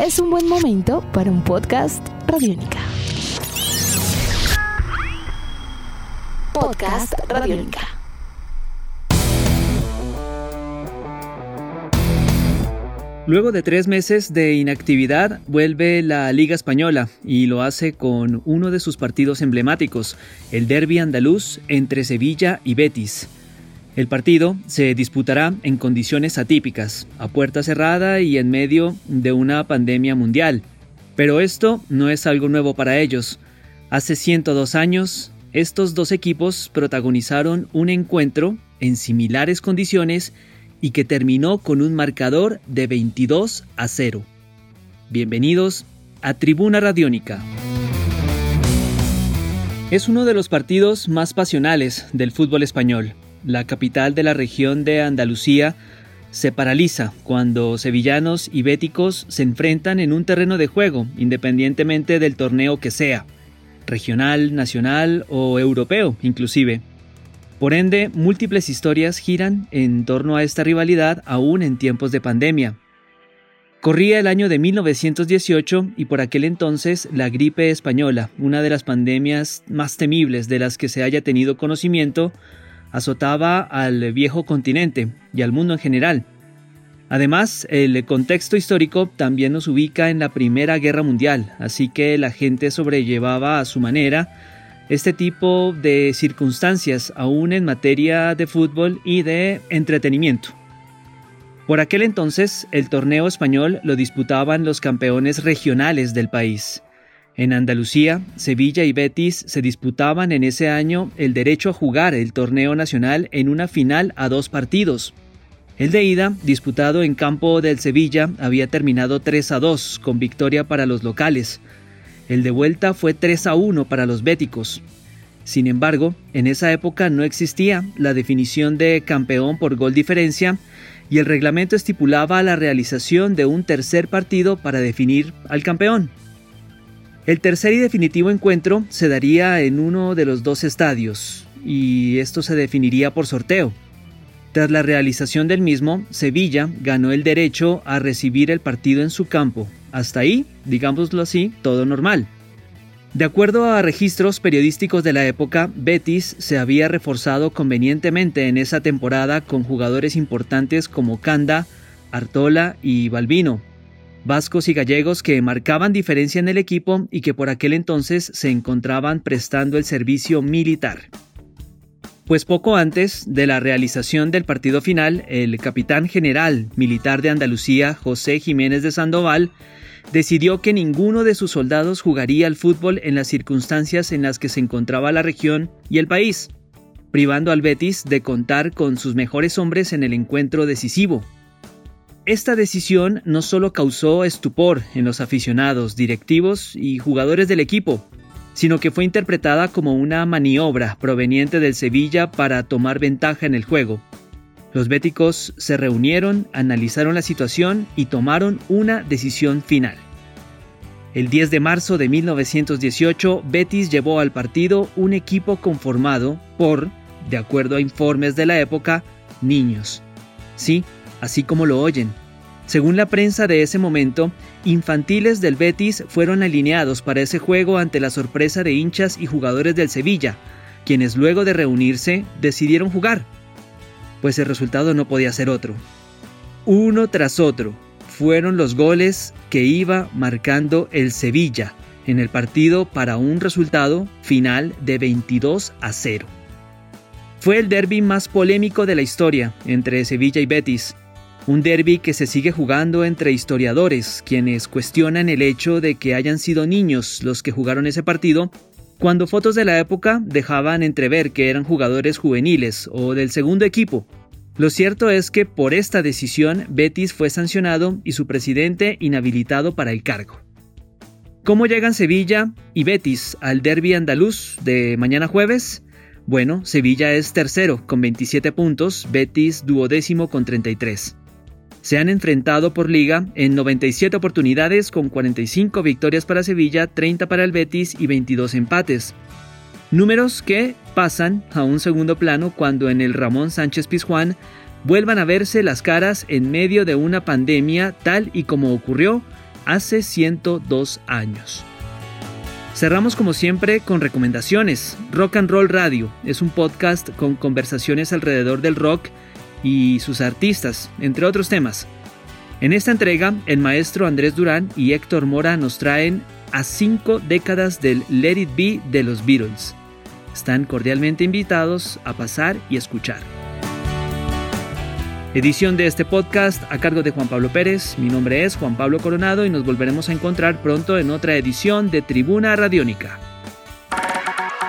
es un buen momento para un podcast Radiónica. Podcast Radiónica. Luego de tres meses de inactividad, vuelve la Liga Española y lo hace con uno de sus partidos emblemáticos, el Derby andaluz entre Sevilla y Betis. El partido se disputará en condiciones atípicas, a puerta cerrada y en medio de una pandemia mundial. Pero esto no es algo nuevo para ellos. Hace 102 años, estos dos equipos protagonizaron un encuentro en similares condiciones y que terminó con un marcador de 22 a 0. Bienvenidos a Tribuna Radiónica. Es uno de los partidos más pasionales del fútbol español. La capital de la región de Andalucía se paraliza cuando sevillanos y béticos se enfrentan en un terreno de juego, independientemente del torneo que sea, regional, nacional o europeo inclusive. Por ende, múltiples historias giran en torno a esta rivalidad aún en tiempos de pandemia. Corría el año de 1918 y por aquel entonces la gripe española, una de las pandemias más temibles de las que se haya tenido conocimiento, azotaba al viejo continente y al mundo en general. Además, el contexto histórico también nos ubica en la Primera Guerra Mundial, así que la gente sobrellevaba a su manera este tipo de circunstancias aún en materia de fútbol y de entretenimiento. Por aquel entonces, el torneo español lo disputaban los campeones regionales del país. En Andalucía, Sevilla y Betis se disputaban en ese año el derecho a jugar el torneo nacional en una final a dos partidos. El de ida, disputado en campo del Sevilla, había terminado 3 a 2 con victoria para los locales, el de vuelta fue 3 a 1 para los béticos. Sin embargo, en esa época no existía la definición de campeón por gol diferencia y el reglamento estipulaba la realización de un tercer partido para definir al campeón. El tercer y definitivo encuentro se daría en uno de los dos estadios, y esto se definiría por sorteo. Tras la realización del mismo, Sevilla ganó el derecho a recibir el partido en su campo, hasta ahí, digámoslo así, todo normal. De acuerdo a registros periodísticos de la época, Betis se había reforzado convenientemente en esa temporada con jugadores importantes como Canda, Artola y Balbino, vascos y gallegos que marcaban diferencia en el equipo y que por aquel entonces se encontraban prestando el servicio militar. Pues poco antes de la realización del partido final, el capitán general militar de Andalucía, José Jiménez de Sandoval, decidió que ninguno de sus soldados jugaría al fútbol en las circunstancias en las que se encontraba la región y el país, privando al Betis de contar con sus mejores hombres en el encuentro decisivo. Esta decisión no solo causó estupor en los aficionados, directivos y jugadores del equipo, sino que fue interpretada como una maniobra proveniente del Sevilla para tomar ventaja en el juego. Los béticos se reunieron, analizaron la situación y tomaron una decisión final. El 10 de marzo de 1918, Betis llevó al partido un equipo conformado por, de acuerdo a informes de la época, niños. Sí, así como lo oyen. Según la prensa de ese momento, infantiles del Betis fueron alineados para ese juego ante la sorpresa de hinchas y jugadores del Sevilla, quienes luego de reunirse decidieron jugar pues el resultado no podía ser otro. Uno tras otro fueron los goles que iba marcando el Sevilla en el partido para un resultado final de 22 a 0. Fue el derby más polémico de la historia entre Sevilla y Betis, un derby que se sigue jugando entre historiadores, quienes cuestionan el hecho de que hayan sido niños los que jugaron ese partido, cuando fotos de la época dejaban entrever que eran jugadores juveniles o del segundo equipo, lo cierto es que por esta decisión Betis fue sancionado y su presidente inhabilitado para el cargo. ¿Cómo llegan Sevilla y Betis al derby andaluz de mañana jueves? Bueno, Sevilla es tercero con 27 puntos, Betis duodécimo con 33. Se han enfrentado por liga en 97 oportunidades con 45 victorias para Sevilla, 30 para el Betis y 22 empates. Números que pasan a un segundo plano cuando en el Ramón Sánchez Pizjuán vuelvan a verse las caras en medio de una pandemia tal y como ocurrió hace 102 años. Cerramos como siempre con recomendaciones. Rock and Roll Radio es un podcast con conversaciones alrededor del rock y sus artistas, entre otros temas. En esta entrega, el maestro Andrés Durán y Héctor Mora nos traen a cinco décadas del Let It Be de los Beatles. Están cordialmente invitados a pasar y escuchar. Edición de este podcast a cargo de Juan Pablo Pérez. Mi nombre es Juan Pablo Coronado y nos volveremos a encontrar pronto en otra edición de Tribuna Radiónica.